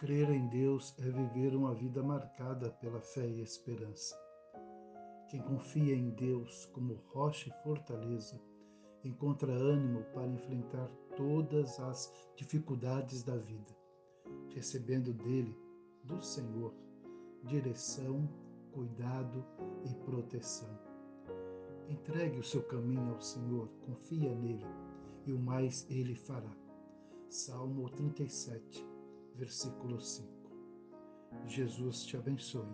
Deus é viver uma vida marcada pela fé e esperança. Quem confia em Deus como rocha e fortaleza encontra ânimo para enfrentar todas as dificuldades da vida, recebendo dele, do Senhor, direção, cuidado e proteção. Entregue o seu caminho ao Senhor, confia nele e o mais ele fará. Salmo 37, versículo 5. Jesus te abençoe.